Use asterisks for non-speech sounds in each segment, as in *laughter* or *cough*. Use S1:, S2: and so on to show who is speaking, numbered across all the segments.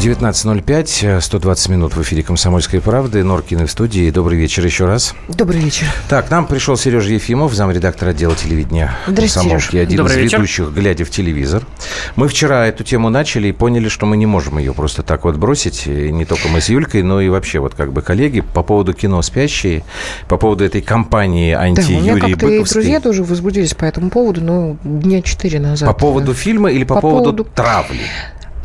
S1: 19.05, 120 минут в эфире «Комсомольской правды». Норкины в студии. Добрый вечер еще раз.
S2: Добрый вечер.
S1: Так, нам пришел Сережа Ефимов, замредактор отдела телевидения «Комсомолки». Один
S3: Добрый
S1: из
S3: вечер.
S1: ведущих, глядя в телевизор. Мы вчера эту тему начали и поняли, что мы не можем ее просто так вот бросить. И не только мы с Юлькой, но и вообще вот как бы коллеги по поводу кино «Спящие», по поводу этой кампании
S2: Да, у меня
S1: анти-Юрии
S2: как-то и
S1: Быковской.
S2: друзья тоже возбудились по этому поводу, ну, дня четыре назад.
S1: По поводу фильма или по,
S2: По
S1: поводу,
S2: поводу-
S1: травли?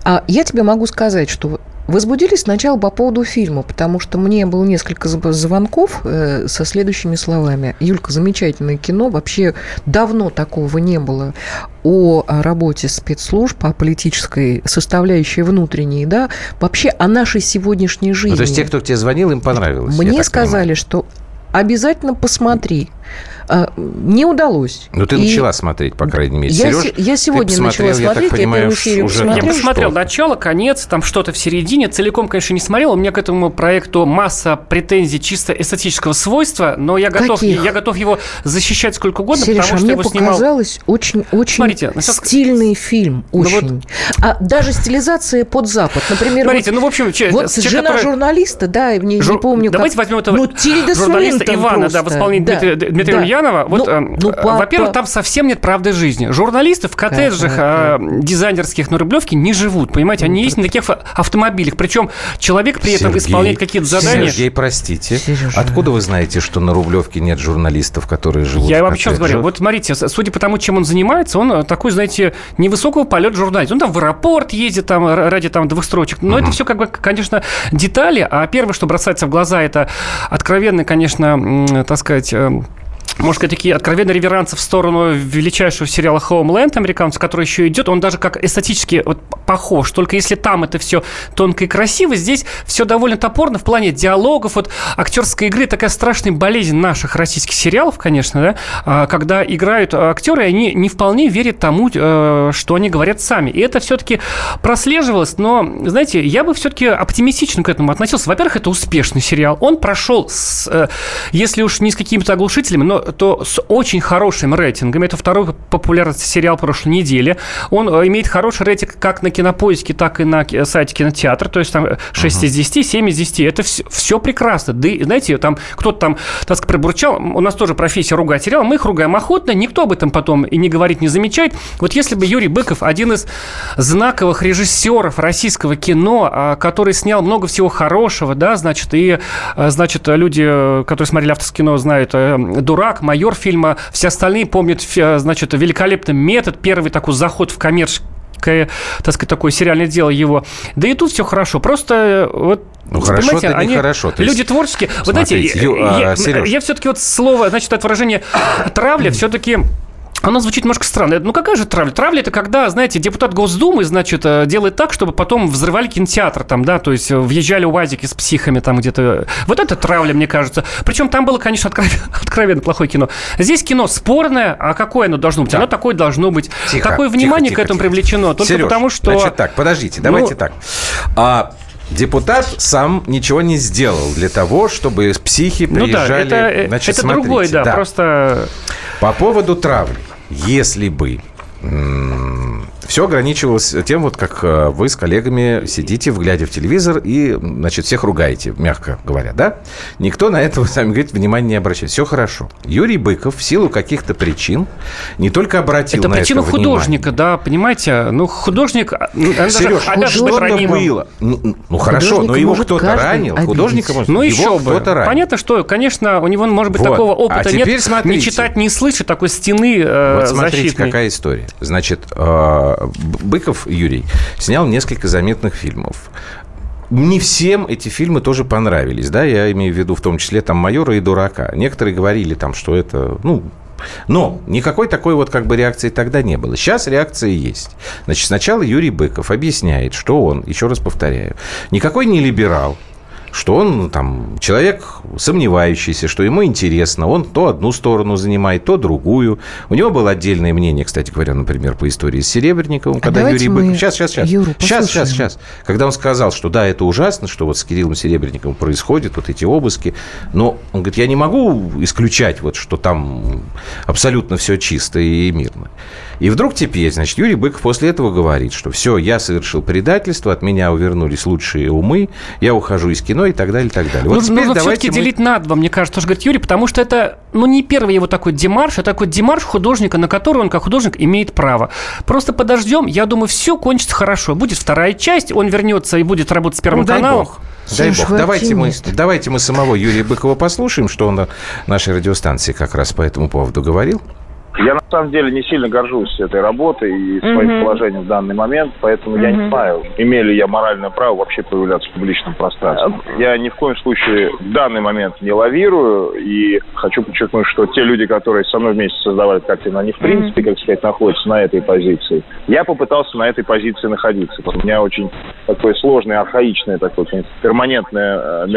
S2: А я тебе могу сказать, что возбудились сначала по поводу фильма, потому что мне было несколько зв- звонков э, со следующими словами. Юлька, замечательное кино, вообще давно такого не было о работе спецслужб, о политической составляющей внутренней, да, вообще о нашей сегодняшней жизни.
S1: Ну, то есть те, кто тебе звонил, им понравилось.
S2: Мне сказали,
S1: понимаю.
S2: что обязательно посмотри. А, Не удалось.
S1: Ну, ты
S2: И
S1: начала смотреть, по крайней мере.
S2: Я,
S1: Сереж,
S2: се- я сегодня
S1: ты
S2: начала
S1: посмотрел, я так
S2: смотреть, я,
S1: понимаю,
S2: первую серию
S1: уже-.
S3: Я посмотрел
S1: что?
S3: начало, конец, там что-то в середине. Целиком, конечно, не смотрел. У меня к этому проекту масса претензий чисто эстетического свойства, но я готов,
S2: Каких?
S3: я готов его защищать сколько угодно,
S2: Сереж,
S3: потому
S2: а
S3: что
S2: мне
S3: его снимал...
S2: показалось очень-очень
S3: Смотрите, сейчас-
S2: стильный фильм,
S3: Ну, вот-
S2: очень. А даже стилизация под Запад, например,
S3: Смотрите,
S2: вот,
S3: ну, в общем, че-
S2: вот
S3: человек,
S2: жена
S3: который-
S2: журналиста, да, не, не
S3: Жур-
S2: помню,
S3: Давайте
S2: как...
S3: возьмем этого
S2: ну, Тильда
S3: журналиста
S2: Свинтон
S3: Ивана,
S2: просто.
S3: да, в исполнении
S2: Да,
S3: Дмитрия, Дмитрия
S2: да.
S3: Ульянова. Вот,
S2: Ну,
S3: э,
S2: ну,
S3: э,
S2: по-
S3: во-первых,
S2: по-
S3: там совсем нет правды жизни. Журналисты в коттеджах э, дизайнерских на Рублевке не живут, понимаете? Они есть на таких автомобилях. Причем человек при этом
S1: Сергей,
S3: исполняет какие-то задания.
S1: Сергей, простите.
S2: Сережа.
S1: Откуда вы знаете, что на Рублевке нет журналистов, которые живут
S3: Я
S1: в
S3: вам раз говорю, вот смотрите, судя по тому, чем он занимается, он э, такой, знаете, невысокого полета журналист. Он там в аэропорт ездит там ради там двух строчек. Но это все как бы, конечно, детали. А первое, что бросается в глаза, это откровенный, конечно, так сказать, э, можно сказать, такие откровенные реверансы в сторону величайшего сериала Homeland американца, который еще идет, он даже как эстетически вот похож. Только если там это все тонко и красиво, здесь все довольно топорно в плане диалогов, вот актерской игры. Такая страшная болезнь наших российских сериалов, конечно, да, а, когда играют актеры, и они не вполне верят тому, э, что они говорят сами. И это все-таки прослеживалось, но, знаете, я бы все-таки оптимистично к этому относился. Во-первых, это успешный сериал. Он прошел, с, э, если уж не с какими-то оглушителями, но то с очень хорошим рейтингом. Это второй по популярности сериал прошлой недели. Он э, имеет хороший рейтинг как на Кинопоиске, так и на ки- сайте кинотеатра. То есть там 6 из 10, 7 из 10. Это все, прекрасно. Да знаете, там кто-то там, так сказать, пробурчал. У нас тоже профессия ругать сериал. Мы их ругаем охотно. Никто об этом потом и не говорит, не замечает. Вот если бы Юрий Быков, один из знаковых режиссеров российского кино, а, который снял много всего хорошего, да, значит, и, значит, люди, э, которые смотрели авторское кино, знают э, «Дурак», «Майор» фильма, все остальные помнят, фи- значит, «Великолепный метод», первый такой заход в коммерческое, так сказать, такое сериальное дело его. Да и тут все хорошо. Просто э, вот
S1: Ну, хорошо это
S3: они-
S1: нехорошо. То есть-
S3: Люди творческие. Вы знаете,
S1: Смотрите, Ю-
S3: я,
S1: а, Серёж.
S3: я все-таки вот слово, значит, это выражение травля все-таки оно звучит немножко странно. Ну какая же травля? Травля это когда, знаете, депутат Госдумы, значит, э, делает так, чтобы потом взрывали кинотеатр там, да, то есть э, въезжали УАЗики с психами там где-то. Вот это травля, мне кажется. Причем там было, конечно, откровенно, *laughs* откровенно плохое кино. Здесь кино спорное, а какое оно должно быть?
S1: Да.
S3: Оно такое должно быть.
S1: Тихо,
S3: Такое
S1: тихо,
S3: внимание
S1: тихо,
S3: к этому
S1: тихо.
S3: привлечено только
S1: Серёж,
S3: потому, что...
S1: Значит так, подождите, давайте
S3: Ну-
S1: так. А, депутат сам ничего не сделал для того, чтобы психи
S3: Ну да,
S1: приезжали...
S3: это, э,
S1: Значит,
S3: это
S1: смотрите,
S3: другое, да, просто...
S1: По поводу травли. Если бы все ограничивалось тем, вот как э, вы с коллегами сидите, глядя в телевизор и, значит, всех ругаете, мягко говоря, да? Никто на это, вы сами говорите, внимания не обращает. Все хорошо. Юрий Быков в силу каких-то причин не только обратил
S3: Это
S1: на
S3: причина
S1: это
S3: художника,
S1: внимание.
S3: да, понимаете? Ну, художник... а, ну, даже
S1: Сереж,
S3: обязан
S1: что
S3: быть
S1: это
S3: ранимым.
S1: было? Ну, ну, хорошо, но
S2: Художника
S1: его
S2: может
S1: кто-то ранил.
S2: обидеть.
S1: Художника может
S3: Ну,
S1: его
S3: еще бы.
S1: кто-то ранил.
S3: Понятно, что, конечно, у него, может быть,
S1: Вот.
S3: такого
S1: А
S3: опыта
S1: теперь
S3: нет.
S1: смотрите.
S3: Не читать, не слышать такой стены э,
S1: Вот смотрите,
S3: защитной.
S1: какая история. Значит, э, Быков Юрий снял несколько заметных фильмов. Не всем эти фильмы тоже понравились, да, я имею в виду в том числе там «Майора» и «Дурака». Некоторые говорили там, что это, ну, но никакой такой вот как бы реакции тогда не было. Сейчас реакция есть. Значит, сначала Юрий Быков объясняет, что он, еще раз повторяю, никакой не либерал, что он там человек сомневающийся, что ему интересно, он то одну сторону занимает, то другую. У него было отдельное мнение, кстати говоря, например, по истории с Серебренниковым,
S2: А
S1: когда Юрий Быков... Сейчас, сейчас, сейчас.
S2: Юру
S1: сейчас, сейчас, сейчас. Когда он сказал, что да, это ужасно, что вот с Кириллом Серебренниковым происходит, вот эти обыски, но он говорит, я не могу исключать, вот, что там абсолютно все чисто и мирно. И вдруг теперь, значит, Юрий Быков после этого говорит, что все, я совершил предательство, от меня увернулись лучшие умы, я ухожу из кино и так далее, и так далее. Вот
S3: нужно
S1: теперь
S3: нужно
S1: давайте
S3: все-таки
S1: мы-
S3: делить на два, мне кажется, тоже говорит Юрий, потому что это, ну, не первый его такой демарш, а такой демарш художника, на который он, как художник, имеет право. Просто подождем, я думаю, все кончится хорошо. Будет вторая часть, он вернется и будет работать с Первым
S1: Ну, дай
S3: каналом.
S1: бог. Дай бог. Давайте мы, давайте мы самого Юрия Быкова послушаем, что он на нашей радиостанции как раз по этому поводу говорил.
S4: Я на самом деле не сильно горжусь этой работой и своим положением в данный момент, поэтому я не знаю, имею ли я моральное право вообще появляться в публичном пространстве. Я ни в коем случае в данный момент не лавирую и хочу подчеркнуть, что те люди, которые со мной вместе создавали картину, они в принципе, как сказать, находятся на этой позиции. Я попытался на этой позиции находиться. У меня очень такое сложное, архаичное такое перманентное э,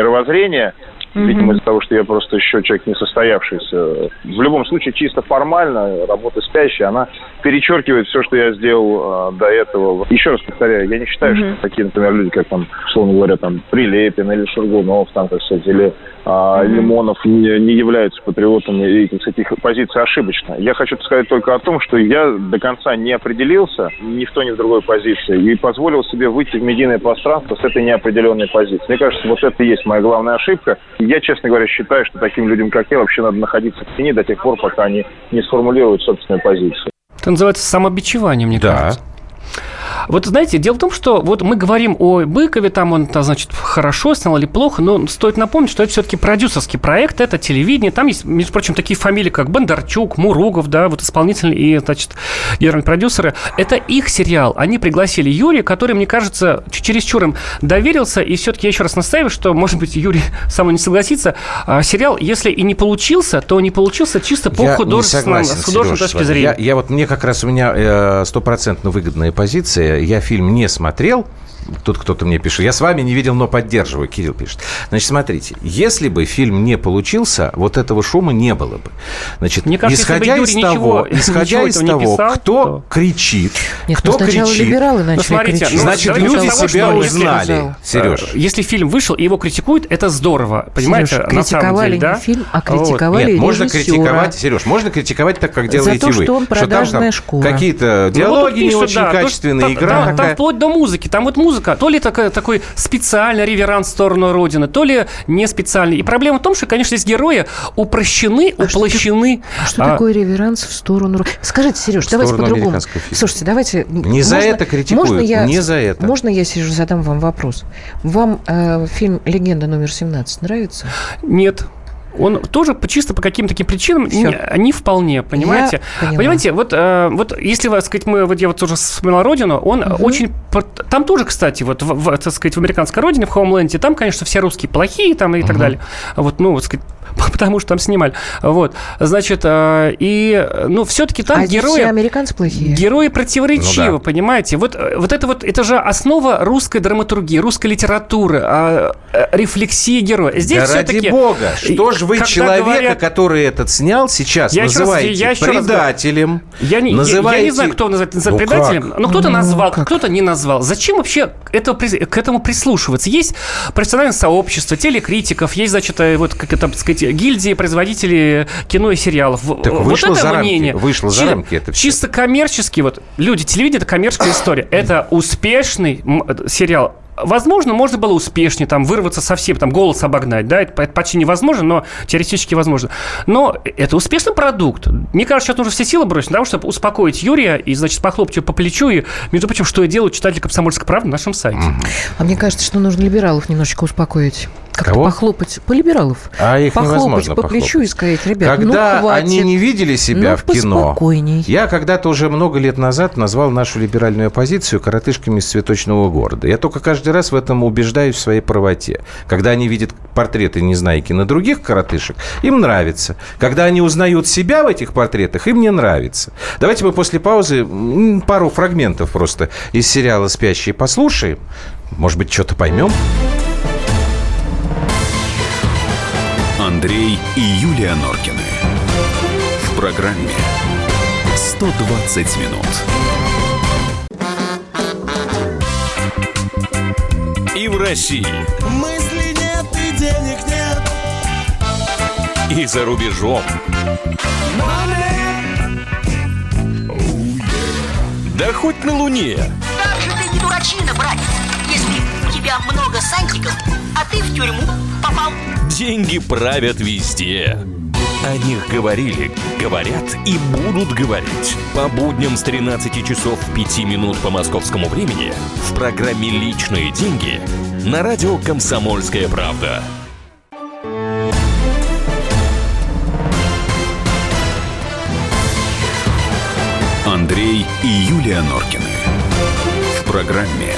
S4: мировоззрение, Видимо, из-за того, что я просто еще человек не состоявшийся. В любом случае, чисто формально, работа спящая, она перечеркивает все, что я сделал э, до этого. Еще раз повторяю, я не считаю, что такие, например, люди, как там, условно говоря, там, Прилепин или Шургунов, там, так сказать, или а, Лимонов не, не являются патриотами, и, так сказать, их позиция ошибочна. Я хочу сказать только о том, что я до конца не определился ни в той, ни в другой позиции и позволил себе выйти в медийное пространство с этой неопределенной позиции. Мне кажется, вот это и есть моя главная ошибка. Я, честно говоря, считаю, что таким людям, как я, вообще надо находиться в тени до тех пор, пока они не сформулируют собственную позицию.
S3: Это называется самобичевание, мне
S1: Да.
S3: кажется. Вот знаете, дело в том, что вот мы говорим о Быкове, там он, значит, хорошо снял или плохо, но стоит напомнить, что это все-таки продюсерский проект, это телевидение, там есть, между прочим, такие фамилии, как Бондарчук, Муругов, да, вот исполнительные и, значит, генеральные продюсеры. Это их сериал. Они пригласили Юрия, который, мне кажется, чересчур им доверился, и все-таки я еще раз настаиваю, что, может быть, Юрий *laughs* со мной не согласится, а сериал, если и не получился, то не получился чисто по художественной
S1: вами.
S3: зрения.
S1: Я, я вот, мне как раз у меня э, стопроцентно выгодная позиция. Я фильм не смотрел. Тут кто-то мне пишет. Я с вами не видел, но поддерживаю. Кирилл пишет. Значит, смотрите. Если бы фильм не получился, вот этого шума не было бы. Значит,
S3: Мне кажется,
S1: исходя из
S3: ничего- *laughs*
S1: того, исходя
S3: ничего
S1: из того,
S3: писал,
S1: кто
S3: то-
S1: кричит,
S2: Нет,
S1: кто
S2: ну
S1: кричит,
S2: либералы начали
S3: смотрите,
S2: кричать.
S3: ну,
S1: значит, люди
S3: того,
S1: себя
S3: что
S1: узнали. Сереж.
S3: Э, Если фильм вышел и его критикуют, это здорово. Понимаете?
S2: Серёж,
S3: на самом
S2: критиковали
S3: деле, да?
S2: не фильм, а
S3: Вот.
S2: критиковали
S1: Нет, можно критиковать, Сереж, можно критиковать так, как
S2: За
S1: делаете
S2: то,
S1: вы.
S2: что он
S1: там,
S2: продажная
S1: там
S2: шкура.
S1: Какие-то
S3: Ну, вот
S1: диалоги
S3: тут
S1: не
S3: пишут,
S1: очень
S3: да,
S1: качественные,
S3: что
S1: игра
S3: там, там вплоть до музыки. Там вот музыка, то ли такой, такой специальный реверанс в сторону Родины, то ли не специальный. И проблема в том, что, конечно, здесь герои упрощены,
S2: А что
S3: уплощены.
S2: Что
S3: А,
S2: такое реверанс в сторону... Ру- Скажите, Сереж, давайте по-другому. Слушайте, давайте...
S1: Не за это критикуют,
S2: можно я,
S1: не за это.
S2: Можно я, Сереж, задам вам вопрос? Вам э, фильм «Легенда номер 17» нравится?
S3: Нет. Он тоже чисто по каким-то таким причинам
S2: Всё.
S3: не, не вполне, понимаете? Понимаете, вот, э, вот если, так сказать, мы, вот я вот тоже вспоминал Родину, он очень... пор- Там тоже, кстати, вот, в, в, так сказать, в американской Родине, в Хоумленде, там, конечно, все русские плохие там и так далее. Вот, ну, вот, сказать, *laughs* потому что там снимали. Вот, значит, э, и, ну, все-таки там
S2: а здесь
S3: герои...
S2: все американцы плохие?
S3: Герои противоречивы,
S1: Ну да.
S3: понимаете? Вот, э, вот это вот, это же основа русской драматургии, русской литературы, а, э, рефлексии героя. Здесь
S1: да ради
S3: все-таки...
S1: бога, что же вы человека,
S3: говорят-
S1: который этот снял, сейчас
S3: Я еще раз-
S1: называете
S3: я еще раз
S1: предателем?
S3: Я не, я- я,
S1: называете...
S3: не знаю, кто называет
S1: Ну
S3: предателем,
S1: как?
S3: но кто-то
S2: Ну,
S3: назвал,
S2: как?
S3: кто-то не назвал. Зачем вообще это, к этому прислушиваться? Есть профессиональное сообщество, телекритиков, есть, значит, вот, как это так сказать, гильдии производителей кино и сериалов.
S1: Так
S3: вот
S1: вышло
S3: это
S1: за рамки,
S3: мнение.
S1: вышло за
S3: Чи-
S1: рамки это всё.
S3: Чисто коммерчески, вот, люди, телевидение – это коммерческая история. Это успешный э, сериал. Возможно, можно было успешнее, там, вырваться совсем, там, голос обогнать, да, это, это почти невозможно, но теоретически возможно. Но это успешный продукт. Мне кажется, сейчас нужно все силы бросить для того, чтобы успокоить Юрия и, значит, похлопать его по плечу. И, между прочим, что и делают читатели «Комсомольской правды» на нашем сайте.
S2: А мне кажется, что нужно либералов немножечко успокоить. Как-то
S1: Кого?
S2: похлопать. По либералов.
S1: А их
S2: похлопать
S1: невозможно
S2: по плечу и
S1: похлопать.
S2: сказать, ребят,
S1: Когда
S2: ну хватит.
S1: они не видели себя
S2: Ну,
S1: в кино, я когда-то уже много лет назад назвал нашу либеральную оппозицию коротышками из цветочного города. Я только каждый раз в этом убеждаюсь в своей правоте. Когда они видят портреты незнайки на других коротышек, им нравится. Когда они узнают себя в этих портретах, им не нравится. Давайте мы после паузы пару фрагментов просто из сериала «Спящие» послушаем. Может быть, что-то поймем?
S5: Андрей и Юлия Норкины. В программе 120 минут. И в России.
S6: Мысли нет и денег нет.
S5: И за рубежом. Да хоть на Луне.
S7: Как же ты не дурачина, много сантиков, а ты в тюрьму попал.
S5: Деньги правят везде. О них говорили, говорят и будут говорить. По будням с 13 часов 5 минут по московскому времени в программе «Личные деньги» на радио «Комсомольская правда». Андрей и Юлия Норкины. В программе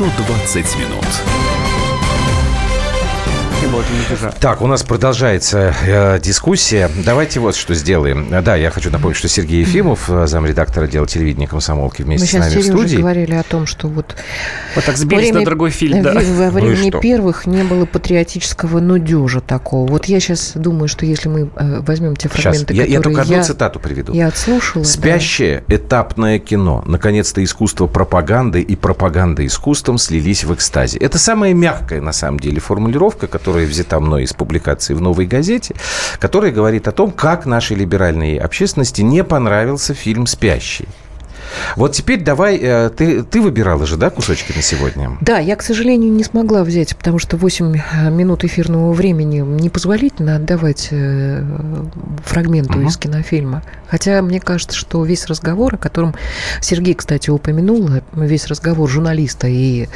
S5: 120 минут.
S1: Так, у нас продолжается э, дискуссия. Давайте вот что сделаем. Да, я хочу напомнить, что Сергей Ефимов, э, замредактора отдела телевидения комсомолки, вместе
S2: Мы
S1: с
S2: сейчас
S1: нами в студии.
S2: говорили о том, что вот
S3: Вот так сбились на другой фильм, да.
S2: во
S1: Ну
S2: времени
S1: что?
S2: первых не было патриотического нудежа такого. Вот я сейчас думаю, что если мы э, возьмем те
S1: Сейчас,
S2: фрагменты,
S1: я, я
S2: которые
S1: только одну
S2: я,
S1: цитату приведу.
S2: я отслушала. да.
S1: Спящее этапное кино. Наконец-то искусство пропаганды и пропаганда искусством слились в экстазе. Это самая мягкая, на самом деле, формулировка, которая взята мной из публикации в «Новой газете», которая говорит о том, как нашей либеральной общественности не понравился фильм «Спящий». Вот теперь давай, э, ты, ты выбирала же, да, кусочки на сегодня?
S2: Да, я, к сожалению, не смогла взять, потому что 8 минут эфирного времени непозволительно отдавать э, фрагменту
S1: Мгм.
S2: из кинофильма. Хотя мне кажется, что весь разговор, о котором Сергей, кстати, упомянул, э, весь разговор журналиста и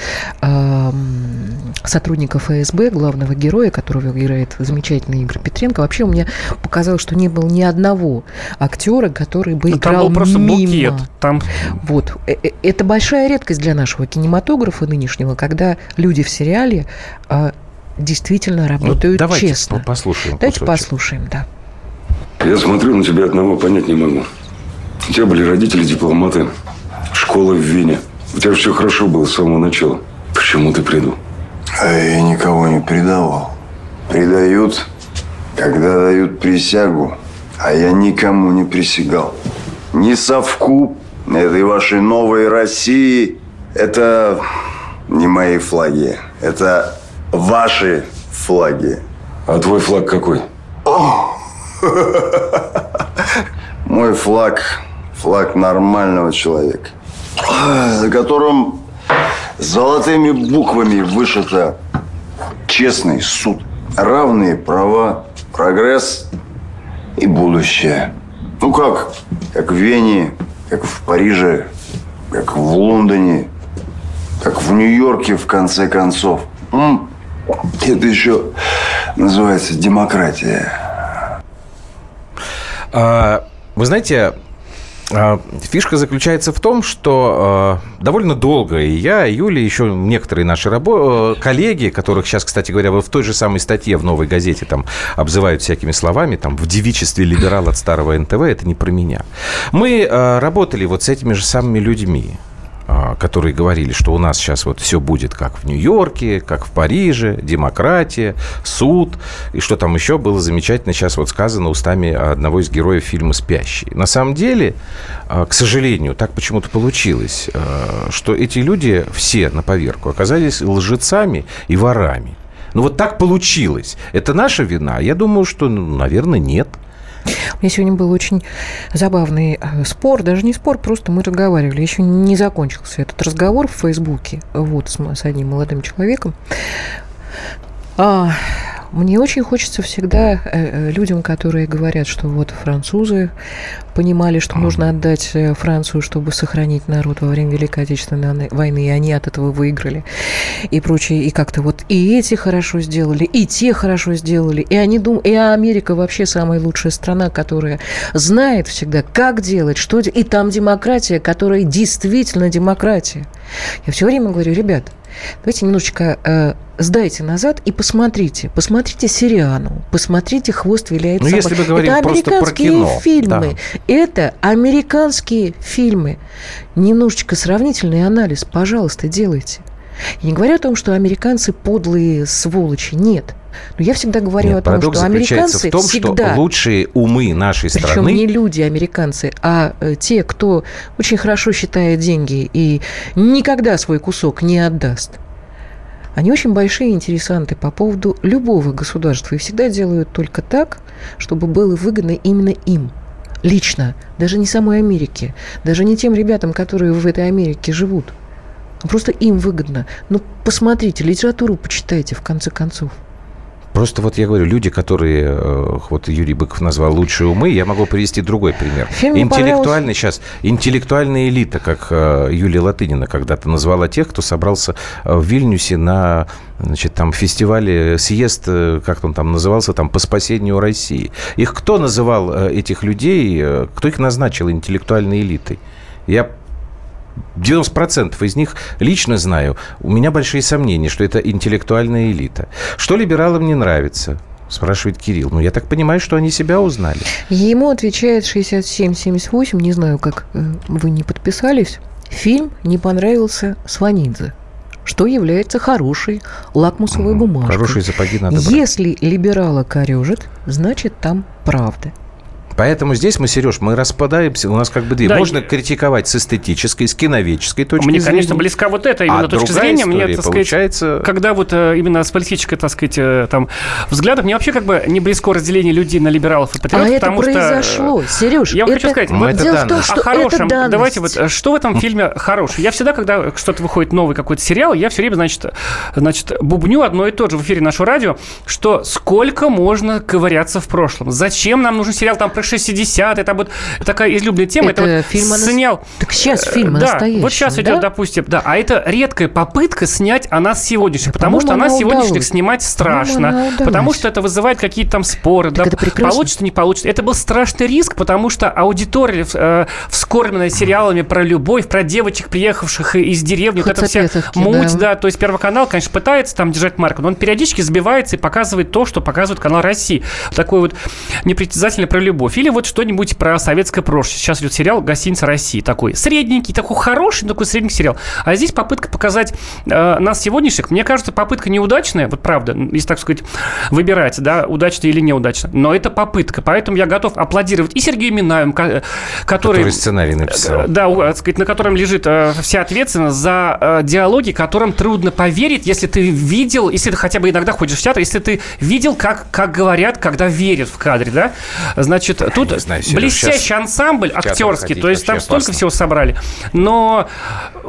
S2: эм, сотрудника ФСБ, главного героя, которого играет замечательный Игорь Петренко, вообще у меня показалось, что не было ни одного актера, который бы
S3: Ну, Там
S2: играл
S3: был просто
S2: мимо.
S3: букет. Там
S2: Вот. Э, э, Это большая редкость для нашего кинематографа нынешнего, когда люди в сериале а, действительно
S1: Ну,
S2: работают
S1: давайте
S2: честно.
S1: по- послушаем
S2: Давайте
S1: кусочек.
S2: послушаем, да.
S8: Я смотрю на тебя одного понять не могу. У тебя были родители дипломаты, школа в Вене. У тебя все хорошо было с самого начала. Почему ты предал?
S9: А я никого не предавал. Предают, когда дают присягу. А я никому не присягал. Ни совку этой вашей новой России. Это не мои флаги. Это ваши флаги.
S8: А твой флаг какой?
S9: Мой флаг – флаг нормального человека, на котором золотыми буквами вышито честный суд, равные права, прогресс и будущее. Ну как? Как в Вене, как в Париже, как в Лондоне, как в Нью-Йорке, в конце концов. Это еще называется демократия.
S1: А, Вы знаете, а, фишка заключается в том, что а, довольно долго и я, и Юля, и еще некоторые наши рабо- э, коллеги, которых сейчас, кстати говоря, вот в той же самой статье в «Новой газете» там обзывают всякими словами, там, в девичестве либерал от старого НТВ, это не про меня. Мы работали вот с этими же самыми людьми, которые говорили, что у нас сейчас вот все будет как в Нью-Йорке, как в Париже, демократия, суд, и что там еще было замечательно сейчас вот сказано устами одного из героев фильма «Спящий». На самом деле, а, к сожалению, так почему-то получилось, а, что эти люди все на поверку оказались лжецами и ворами. Ну вот так получилось. Это наша вина? Я думаю, что, ну, наверное, нет.
S2: У меня сегодня был очень забавный э, спор, даже не спор, просто мы разговаривали. Еще не закончился этот разговор в Фейсбуке вот, с, с одним молодым человеком. А, мне очень хочется всегда э, э, людям, которые говорят, что вот французы понимали, что нужно отдать э, Францию, чтобы сохранить народ во время Великой Отечественной войны- войны, и они от этого выиграли, и прочее, и как-то вот и эти хорошо сделали, и те хорошо сделали, и они думают, и Америка вообще самая лучшая страна, которая знает всегда, как делать, что делать, и там демократия, которая действительно демократия. Я все время говорю, ребят, давайте немножечко э, сдайте назад и посмотрите. Посмотрите «Сириану», посмотрите «Хвост виляет
S1: Ну,
S2: собак».
S1: если мы говорим
S2: Это
S1: просто про
S2: американские
S1: кино,
S2: фильмы. Это американские фильмы. Немножечко сравнительный анализ, пожалуйста, делайте. Я не говорю о том, что американцы подлые сволочи. Нет. Но я всегда говорю
S1: Нет,
S2: о том, что американцы
S1: в том,
S2: всегда...
S1: что лучшие умы нашей
S2: Причем
S1: страны...
S2: не люди, американцы, а э, те, кто очень хорошо считает деньги и никогда свой кусок не отдаст. Они очень большие интересанты по поводу любого государства и всегда делают только так, чтобы было выгодно именно им. Лично. Даже не самой Америке. Даже не тем ребятам, которые в этой Америке живут. А Просто им выгодно. Ну, посмотрите, литературу почитайте, в конце концов.
S1: Просто вот я говорю, люди, которые, э, вот Юрий Быков назвал лучшие умы, я могу привести другой пример.
S2: Фильм
S1: Интеллектуальный сейчас, интеллектуальная элита, как э, Юлия Латынина когда-то назвала тех, кто собрался э, в Вильнюсе на значит, там фестивале, съезд, как он там назывался, там по спасению России. Их кто называл этих людей, кто их назначил интеллектуальной элитой? Я 90% из них лично знаю. У меня большие сомнения, что это интеллектуальная элита. Что либералам не нравится? Спрашивает Кирилл. Ну, я так понимаю, что они себя узнали.
S2: Ему отвечает 67-78, не знаю, как э, вы не подписались. Фильм не понравился Сванидзе, что является хорошей лакмусовой бумажкой.
S1: Хорошие сапоги надо брать.
S2: Если либерала корежит, значит там правда.
S1: Поэтому здесь мы, Сереж, мы распадаемся. У нас как бы две.
S3: Да,
S1: Можно
S3: и-
S1: критиковать с эстетической, с киноведческой точки
S3: Мне,
S1: зрения.
S3: конечно, близка вот эта именно
S1: А
S3: точка зрения. Мне, так сказать,
S1: получается-
S3: когда вот э, именно с политической, так сказать, э, там, взглядов, мне вообще как бы не близко разделение людей на либералов и
S2: А
S3: патриотов,
S2: это
S3: потому что... э,
S2: произошло, Сереж.
S3: Я вам
S2: это...
S3: хочу сказать,
S1: Ну,
S3: вот
S1: это
S2: дело в том, что
S3: о хорошем.
S2: это.
S3: Давайте вот, э, что в этом фильме хорошего? Я всегда, когда что-то выходит новый какой-то сериал, я все время, значит, значит, бубню одно и то же в эфире нашего радио, что сколько можно ковыряться в прошлом? Зачем нам нужен сериал там про 60-е? Это вот такая излюбленная тема.
S2: Это
S3: вот
S2: фильм
S3: снял...
S2: Так сейчас фильм о
S3: Да,
S2: настоящем,
S3: вот сейчас
S2: да?
S3: идет, допустим, да, а это редкая попытка снять о нас сегодняшних,
S2: Да,
S3: потому что
S2: она
S3: сегодняшних снимать страшно, потому что это вызывает какие-то там споры, да,
S2: это прекрасно.
S3: получится, не получится. Это был страшный риск, потому что аудитория, э, вскормленная сериалами про любовь, про девочек, приехавших из деревни, вот эта вся муть,
S2: да.
S3: да, то есть Первый канал, конечно, пытается там держать марку, но он периодически сбивается и показывает то, что показывает канал России. Такой вот непритязательный про любовь. Или вот что-нибудь про советское прошлое. Сейчас идет сериал «Гостиница России». Такой средненький, такой хороший, такой средненький сериал. А здесь попытка показать э, нас сегодняшних. Мне кажется, попытка неудачная, вот правда, если так сказать, выбирать, да, удачно или неудачно. Но это попытка. Поэтому я готов аплодировать и Сергею Минаеву, ко- который...
S1: Который сценарий написал.
S3: Да, у- так сказать, на котором лежит э, вся ответственность за э, диалоги, которым трудно поверить, если ты видел, если ты хотя бы иногда ходишь в театр, если ты видел, как, как говорят, когда верят в кадре, да? Значит, тут
S1: не знаю, Серёж,
S3: блестящий
S1: сейчас
S3: ансамбль актерский, то есть там
S1: вообще
S3: столько
S1: опасно.
S3: всего собрали. Но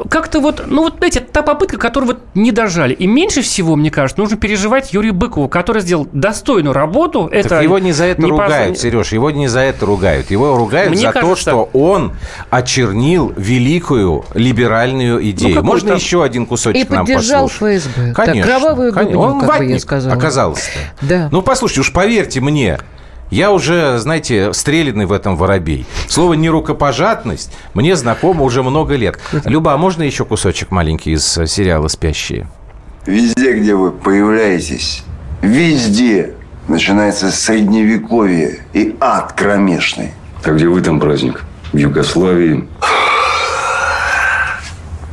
S3: как-то вот, ну вот, знаете, та попытка, которую вот не дожали. И меньше всего, мне кажется, нужно переживать Юрию Быкову, который сделал достойную работу.
S1: Так
S3: это
S1: его не за это
S3: не
S1: ругают, Сереж, его не за это ругают. Его ругают
S3: Мне
S1: за то,
S3: кажется-
S1: что он очернил великую либеральную идею.
S3: какой
S1: Можно
S3: там-
S1: еще один кусочек
S2: И
S1: нам
S2: поддержал
S1: послушать?
S2: ФСБ.
S1: Конечно.
S2: Так, кровавую
S1: конечно. Он
S2: как бы я
S1: ватник
S2: сказала.
S1: оказался-то.
S2: Да.
S1: Ну, послушайте, уж поверьте мне, я уже, знаете, стрелянный в этом воробей. Слово «нерукопожатность» мне знакомо уже много лет. Люба, а можно еще кусочек маленький из э, сериала «Спящие»?
S9: Везде, где вы появляетесь, везде начинается средневековье и ад кромешный.
S8: А где вы там праздник? В Югославии,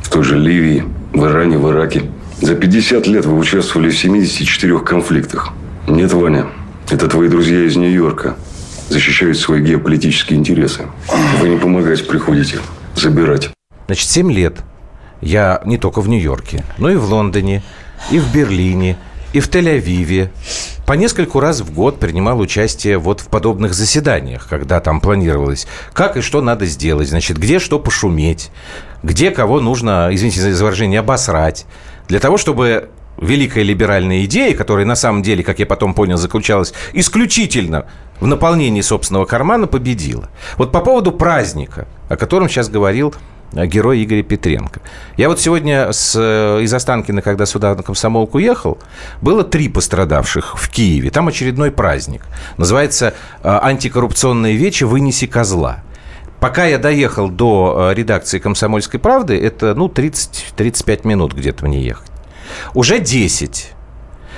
S8: в той же Ливии, в Иране, в Ираке. За 50 лет вы участвовали в 74 конфликтах. Нет, Ваня, это твои друзья из Нью-Йорка защищают свои геополитические интересы. Вы не помогать приходите, забирать.
S1: Значит, 7 лет я не только в Нью-Йорке, но и в Лондоне, и в Берлине, и в Тель-Авиве. По нескольку раз в год принимал участие вот в подобных заседаниях, когда там планировалось, как и что надо сделать, значит, где что пошуметь, где кого нужно, извините за изображение, обосрать, для того, чтобы великая либеральная идея, которая на самом деле, как я потом понял, заключалась исключительно в наполнении собственного кармана, победила. Вот по поводу праздника, о котором сейчас говорил э, герой Игоря Петренко. Я вот сегодня с, э, из Останкина, когда сюда на комсомолку ехал, было три пострадавших в Киеве. Там очередной праздник. Называется э, «Антикоррупционная вече. Вынеси козла». Пока я доехал до редакции «Комсомольской правды», это, ну, 30-35 минут где-то мне ехать. Уже 10.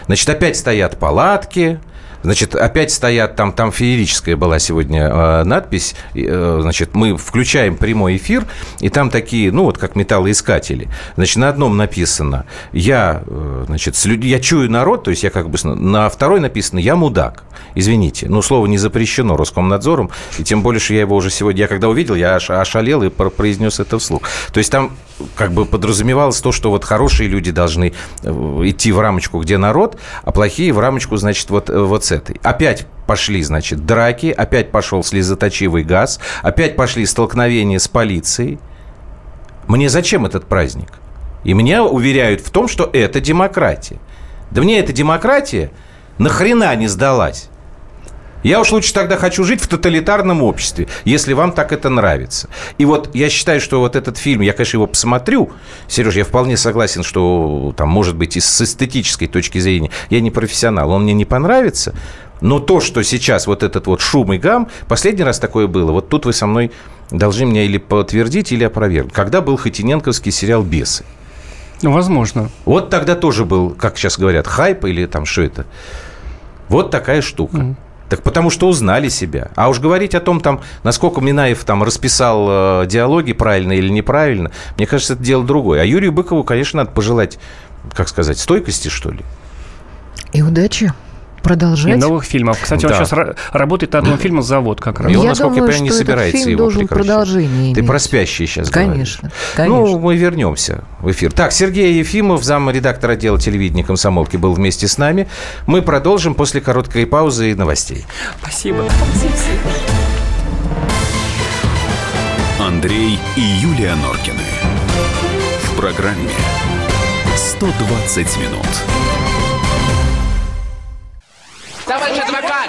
S1: Значит, опять стоят палатки, Значит, опять стоят там, там феерическая была сегодня э, надпись. Э, значит, мы включаем прямой эфир, и там такие, ну, вот как металлоискатели. Значит, на одном написано, я, э, значит, с люд... я чую народ, то есть я как бы... На второй написано, я мудак. Извините, но слово не запрещено Роскомнадзором, и тем более, что я его уже сегодня, я когда увидел, я аж ошалел и произнес это вслух. То есть там как бы подразумевалось то, что вот хорошие люди должны э, идти в рамочку, где народ, а плохие в рамочку, значит, вот, э, вот с этой. Опять пошли, значит, драки, опять пошел слезоточивый газ, опять пошли столкновения с полицией. Мне зачем этот праздник? И меня уверяют в том, что это демократия. Да мне эта демократия нахрена не сдалась. Я уж лучше тогда хочу жить в тоталитарном обществе, если вам так это нравится. И вот я считаю, что вот этот фильм, я, конечно, его посмотрю. Сереж, я вполне согласен, что там, может быть, и с эстетической точки зрения, я не профессионал, он мне не понравится. Но то, что сейчас вот этот вот шум и гам, последний раз такое было, вот тут вы со мной должны меня или подтвердить, или опровергнуть. Когда был Хатиненковский сериал «Бесы»?
S3: Ну, возможно.
S1: Вот тогда тоже был, как сейчас говорят, хайп или там что это. Вот такая штука. Mm. Так потому что узнали себя. А уж говорить о том, там, насколько Минаев там расписал э, диалоги правильно или неправильно, мне кажется, это дело другое. А Юрию Быкову, конечно, надо пожелать, как сказать, стойкости, что ли.
S2: И удачи продолжать.
S3: И новых фильмов. Кстати, да. он сейчас работает над одном фильмом «Завод» как раз.
S2: И он, я насколько думаю, я понимаю, не собирается фильм его должен продолжение
S1: Ты про спящий сейчас
S2: Конечно,
S1: конечно. Ну, мы вернемся в эфир. Так, Сергей Ефимов, зам редактора отдела телевидения комсомолки, был вместе с нами. Мы продолжим после короткой паузы и новостей.
S3: Спасибо.
S5: Андрей и Юлия Норкины. В программе «120 минут».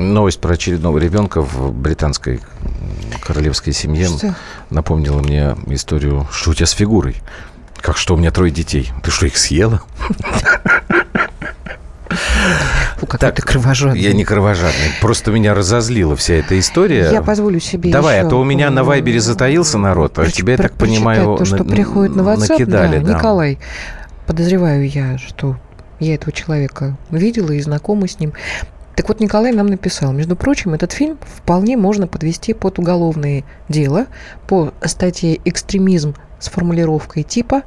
S1: Новость про очередного ребенка в британской королевской семье что? напомнила мне историю, что у тебя с фигурой. Как что, у меня трое детей. Ты что, их съела?
S2: Фу, какой ты кровожадный.
S1: Я не кровожадный. Просто меня разозлила вся эта история.
S2: Я позволю себе
S1: Давай, еще... а то у меня на Вайбере затаился народ, а тебе, я так понимаю,
S2: то, что приходит на WhatsApp, накидали. Да, да. Николай, подозреваю я, что я этого человека видела и знакома с ним. Так вот, Николай нам написал, между прочим, этот фильм вполне можно подвести под уголовное дело по статье «Экстремизм» с формулировкой типа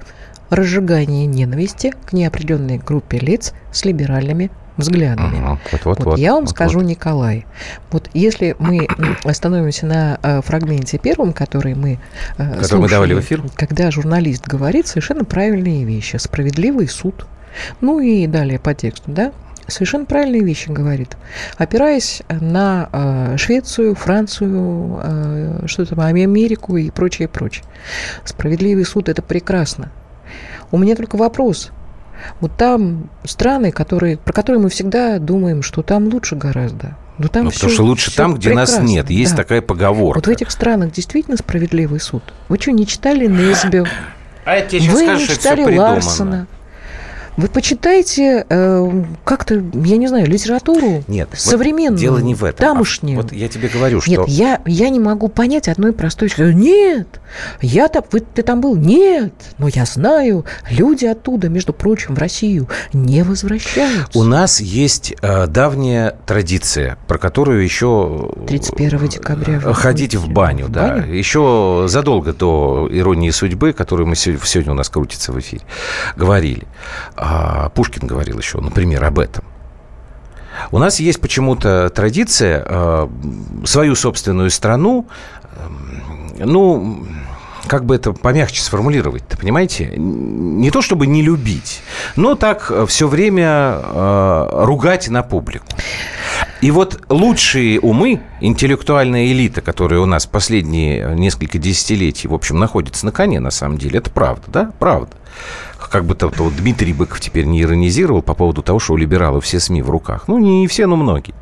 S2: «Разжигание ненависти к неопределенной группе лиц с либеральными взглядами. Ага, вот, вот, вот, вот я вам вот, скажу, вот. Николай, вот если мы остановимся на э, фрагменте первом, который мы
S1: э, который слушали, мы давали в эфир,
S2: когда журналист говорит совершенно правильные вещи, справедливый суд, ну и далее по тексту, да, совершенно правильные вещи говорит, опираясь на э, Швецию, Францию, э, что там, Америку и прочее, прочее. Справедливый суд это прекрасно. У меня только вопрос – вот там страны, которые, про которые мы всегда думаем, что там лучше гораздо.
S1: Но там ну, все, потому что лучше там, где прекрасно. нас нет. Есть да. такая поговорка.
S2: Вот в этих странах действительно справедливый суд. Вы что, не читали Несбю?
S1: А я тебе сейчас
S2: Вы
S1: скажу,
S2: не читали Ларсона? Вы почитайте э, как-то, я не знаю, литературу
S1: Нет,
S2: современную, вот
S1: дело не в этом.
S2: тамошнюю.
S1: А вот я тебе говорю, что...
S2: Нет, я, я не могу понять одной простой. Нет, я там, вы, ты там был? Нет, но я знаю, люди оттуда, между прочим, в Россию не возвращаются.
S1: У нас есть э, давняя традиция, про которую еще...
S2: 31 декабря.
S1: Ходить в баню, в да. Баню? Еще задолго до «Иронии судьбы», которую мы сегодня у нас крутится в эфире, говорили. А Пушкин говорил еще, например, об этом. У нас есть почему-то традиция э, свою собственную страну, э, ну, как бы это помягче сформулировать, ты понимаете? Не то чтобы не любить, но так все время э, ругать на публику. И вот лучшие умы, интеллектуальная элита, которая у нас последние несколько десятилетий, в общем, находится на коне, на самом деле, это правда, да? Правда. Как бы то, то Дмитрий Быков теперь не иронизировал по поводу того, что у либералов все СМИ в руках. Ну, не все, но многие.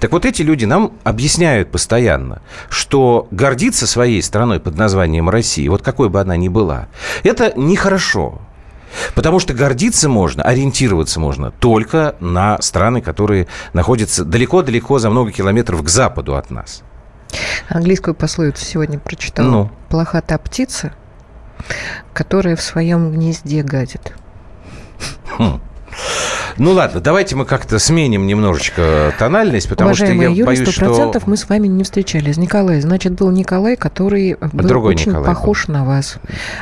S1: Так вот эти люди нам объясняют постоянно, что гордиться своей страной под названием Россия, вот какой бы она ни была, это нехорошо. Потому что гордиться можно, ориентироваться можно только на страны, которые находятся далеко-далеко за много километров к западу от нас.
S2: Английскую пословицу сегодня прочитала.
S1: Ну?
S2: Плоха та птица, которая в своем гнезде гадит.
S1: Хм. Ну ладно, давайте мы как-то сменим немножечко тональность, потому
S2: Уважаемые
S1: что я
S2: Юрий,
S1: боюсь, что...
S2: процентов мы с вами не встречались. Николай, значит, был Николай, который был
S1: Другой
S2: очень
S1: Николай
S2: похож на вас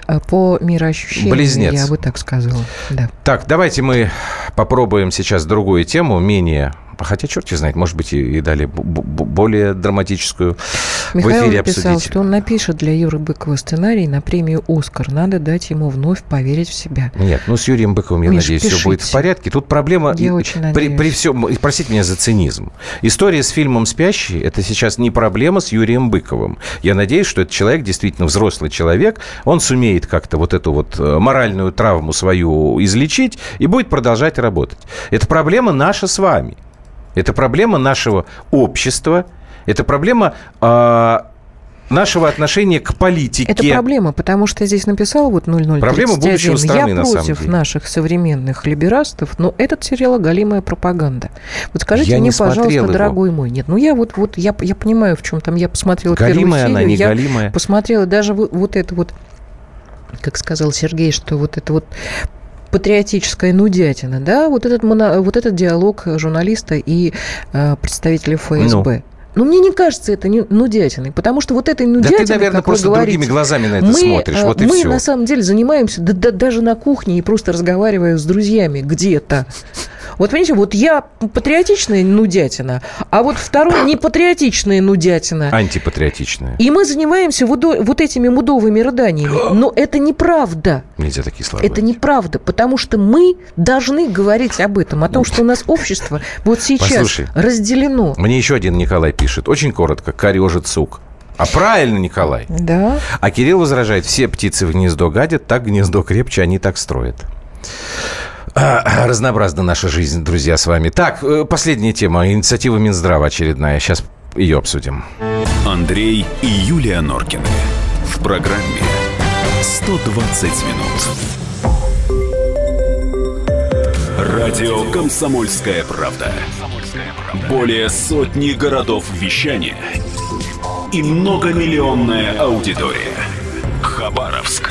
S2: э, по мироощущению,
S1: Близнец.
S2: я бы так сказала. Да.
S1: Так, давайте мы попробуем сейчас другую тему, менее... Хотя, черт знает, может быть, и, и б- более драматическую в
S2: Михаил
S1: эфире
S2: написал,
S1: обсудить.
S2: что он напишет для Юры Быкова сценарий на премию «Оскар». Надо дать ему вновь поверить в себя.
S1: Нет, ну с Юрием Быковым, я
S2: Миш,
S1: надеюсь, все будет в
S2: пишите.
S1: порядке. Тут проблема...
S2: Я
S1: и-
S2: очень
S1: при,
S2: надеюсь.
S1: при всем... Простите меня за цинизм. История с фильмом «Спящий» — это сейчас не проблема с Юрием Быковым. Я надеюсь, что этот человек действительно взрослый человек. Он сумеет как-то вот эту вот э, моральную травму свою излечить и будет продолжать работать. Это проблема наша с вами. Это проблема нашего общества. Это проблема а, нашего отношения к политике.
S2: Это проблема, потому что здесь написал вот 0031.
S1: Проблема будущего страны,
S2: Я
S1: на самом
S2: против
S1: деле.
S2: наших современных либерастов, но этот сериал оголимая пропаганда. Вот скажите
S1: Я не
S2: мне, пожалуйста,
S1: его.
S2: дорогой мой. Нет, ну я вот, вот я, я понимаю, в чем там. Я посмотрела
S1: Галимая
S2: первую
S1: она,
S2: серию.
S1: не
S2: я
S1: галимая?
S2: посмотрела даже вот, вот это вот, как сказал Сергей, что вот это вот патриотическая нудятина, да, вот этот, моно- вот этот диалог журналиста и э, представителя ФСБ. Ну, мне не кажется это нудятиной, потому что вот этой
S1: Да
S2: нудятиной,
S1: ты, наверное, просто
S2: говорите,
S1: другими глазами на это
S2: мы,
S1: смотришь.
S2: э,
S1: Вот и
S2: мы
S1: все.
S2: на самом деле занимаемся да- да- даже на кухне и просто разговаривая с друзьями где-то. Вот понимаете, вот я патриотичная нудятина, а вот второй не патриотичная нудятина.
S1: Антипатриотичная.
S2: И мы занимаемся вот, вот этими мудовыми рыданиями. *gasps* Но это неправда.
S1: Нельзя такие слова.
S2: Это неправда, потому что мы должны говорить об этом, о том, что у нас общество вот сейчас
S1: Послушай.
S2: разделено.
S1: Мне еще один Николай пишет. Очень коротко. Корежит сук. А правильно, Николай.
S2: Да.
S1: А Кирилл возражает, все птицы в гнездо гадят, так гнездо крепче, они так строят. *clears throat* Разнообразна наша жизнь, друзья, с вами. Так, э, последняя тема. Инициатива Минздрава очередная. Сейчас ее обсудим.
S10: Андрей и Юлия Норкины. В программе 120 минут. Радио «Комсомольская правда». Более сотни городов вещания и многомиллионная аудитория. Хабаровск